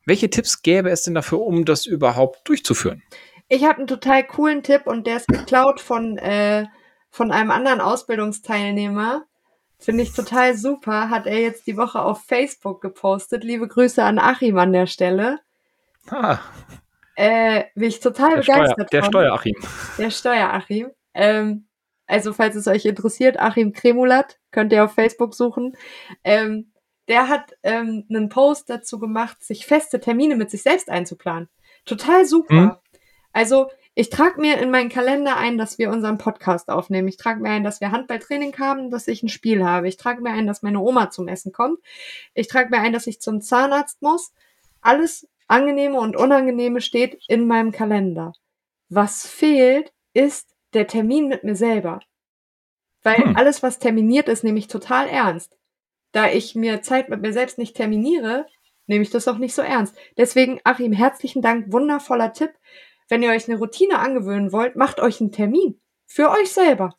[SPEAKER 2] Welche Tipps gäbe es denn dafür, um das überhaupt durchzuführen?
[SPEAKER 1] Ich habe einen total coolen Tipp und der ist geklaut von, äh, von einem anderen Ausbildungsteilnehmer. Finde ich total super. Hat er jetzt die Woche auf Facebook gepostet. Liebe Grüße an Achim an der Stelle.
[SPEAKER 2] Ah,
[SPEAKER 1] Äh, bin ich total
[SPEAKER 2] der, Steuer,
[SPEAKER 1] begeistert
[SPEAKER 2] der
[SPEAKER 1] von.
[SPEAKER 2] Steuerachim.
[SPEAKER 1] Der Steuer-Achim. Ähm, also, falls es euch interessiert, Achim Kremulat, könnt ihr auf Facebook suchen. Ähm, der hat ähm, einen Post dazu gemacht, sich feste Termine mit sich selbst einzuplanen. Total super.
[SPEAKER 2] Mhm.
[SPEAKER 1] Also, ich trage mir in meinen Kalender ein, dass wir unseren Podcast aufnehmen. Ich trage mir ein, dass wir Handballtraining haben, dass ich ein Spiel habe. Ich trage mir ein, dass meine Oma zum Essen kommt. Ich trage mir ein, dass ich zum Zahnarzt muss. Alles Angenehme und Unangenehme steht in meinem Kalender. Was fehlt, ist der Termin mit mir selber. Weil
[SPEAKER 2] Hm.
[SPEAKER 1] alles, was terminiert ist, nehme ich total ernst. Da ich mir Zeit mit mir selbst nicht terminiere, nehme ich das auch nicht so ernst. Deswegen, Achim, herzlichen Dank, wundervoller Tipp. Wenn ihr euch eine Routine angewöhnen wollt, macht euch einen Termin. Für euch selber.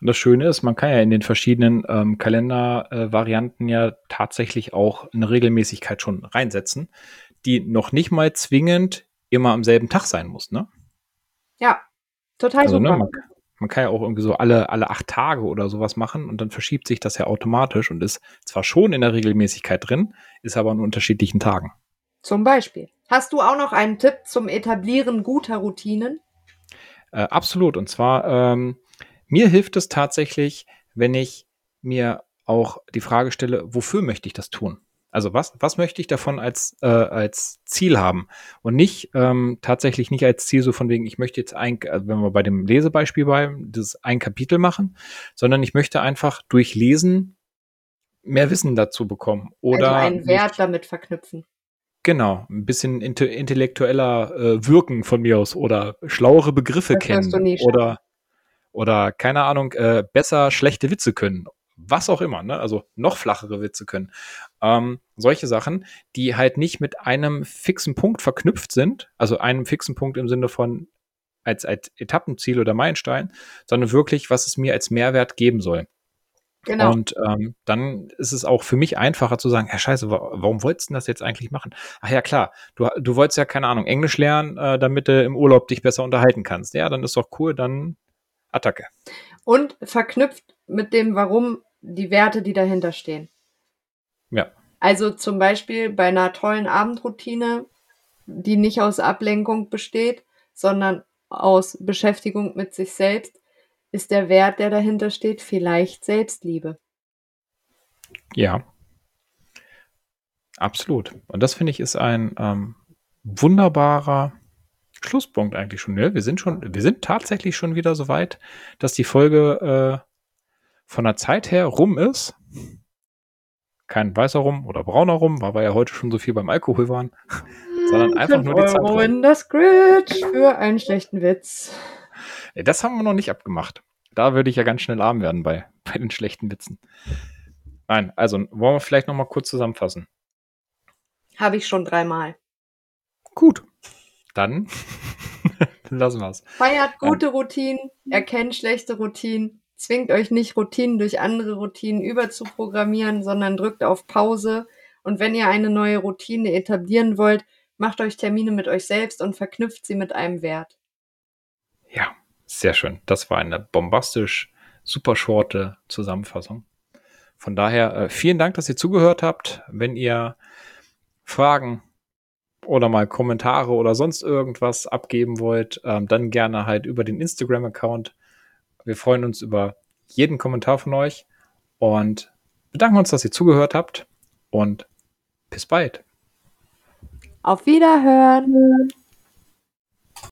[SPEAKER 2] Und das Schöne ist, man kann ja in den verschiedenen ähm, Kalendervarianten ja tatsächlich auch eine Regelmäßigkeit schon reinsetzen, die noch nicht mal zwingend immer am selben Tag sein muss. Ne?
[SPEAKER 1] Ja, total
[SPEAKER 2] Also
[SPEAKER 1] super.
[SPEAKER 2] ne, man, man kann ja auch irgendwie so alle, alle acht Tage oder sowas machen und dann verschiebt sich das ja automatisch und ist zwar schon in der Regelmäßigkeit drin, ist aber an unterschiedlichen Tagen.
[SPEAKER 1] Zum Beispiel. Hast du auch noch einen Tipp zum Etablieren guter Routinen?
[SPEAKER 2] Äh, absolut. Und zwar, ähm, mir hilft es tatsächlich, wenn ich mir auch die Frage stelle, wofür möchte ich das tun? Also was, was möchte ich davon als, äh, als Ziel haben? Und nicht ähm, tatsächlich nicht als Ziel so von wegen, ich möchte jetzt ein, also wenn wir bei dem Lesebeispiel bleiben, das ein Kapitel machen, sondern ich möchte einfach durch Lesen mehr Wissen dazu bekommen. Oder
[SPEAKER 1] also einen Wert damit verknüpfen.
[SPEAKER 2] Genau, ein bisschen intellektueller äh, wirken von mir aus oder schlauere Begriffe das kennen oder oder keine Ahnung, äh, besser schlechte Witze können. Was auch immer, ne? Also noch flachere Witze können. Ähm, solche Sachen, die halt nicht mit einem fixen Punkt verknüpft sind, also einem fixen Punkt im Sinne von als, als Etappenziel oder Meilenstein, sondern wirklich, was es mir als Mehrwert geben soll. Genau. Und ähm, dann ist es auch für mich einfacher zu sagen, Herr Scheiße, warum wolltest du das jetzt eigentlich machen? Ach ja, klar, du, du wolltest ja, keine Ahnung, Englisch lernen, äh, damit du im Urlaub dich besser unterhalten kannst. Ja, dann ist doch cool, dann Attacke.
[SPEAKER 1] Und verknüpft mit dem, warum die Werte, die dahinter stehen.
[SPEAKER 2] Ja.
[SPEAKER 1] Also zum Beispiel bei einer tollen Abendroutine, die nicht aus Ablenkung besteht, sondern aus Beschäftigung mit sich selbst, ist der Wert, der dahinter steht, vielleicht Selbstliebe.
[SPEAKER 2] Ja. Absolut. Und das finde ich ist ein ähm, wunderbarer Schlusspunkt eigentlich schon. Ne? Wir sind schon, wir sind tatsächlich schon wieder so weit, dass die Folge äh, von der Zeit her rum ist. Kein weißer Rum oder brauner Rum, weil wir ja heute schon so viel beim Alkohol waren, [LAUGHS] sondern einfach nur die Zeit.
[SPEAKER 1] Euro in das Grid für einen schlechten Witz.
[SPEAKER 2] Das haben wir noch nicht abgemacht. Da würde ich ja ganz schnell arm werden bei, [LAUGHS] bei den schlechten Witzen. Nein, also wollen wir vielleicht noch mal kurz zusammenfassen.
[SPEAKER 1] Habe ich schon dreimal.
[SPEAKER 2] Gut, dann [LAUGHS] lassen wir es.
[SPEAKER 1] Feiert gute Routinen, erkennt schlechte Routinen, zwingt euch nicht, Routinen durch andere Routinen überzuprogrammieren, sondern drückt auf Pause. Und wenn ihr eine neue Routine etablieren wollt, macht euch Termine mit euch selbst und verknüpft sie mit einem Wert.
[SPEAKER 2] Ja, sehr schön. Das war eine bombastisch super shorte Zusammenfassung. Von daher äh, vielen Dank, dass ihr zugehört habt. Wenn ihr Fragen oder mal Kommentare oder sonst irgendwas abgeben wollt, ähm, dann gerne halt über den Instagram-Account. Wir freuen uns über jeden Kommentar von euch und bedanken uns, dass ihr zugehört habt und bis bald.
[SPEAKER 1] Auf Wiederhören.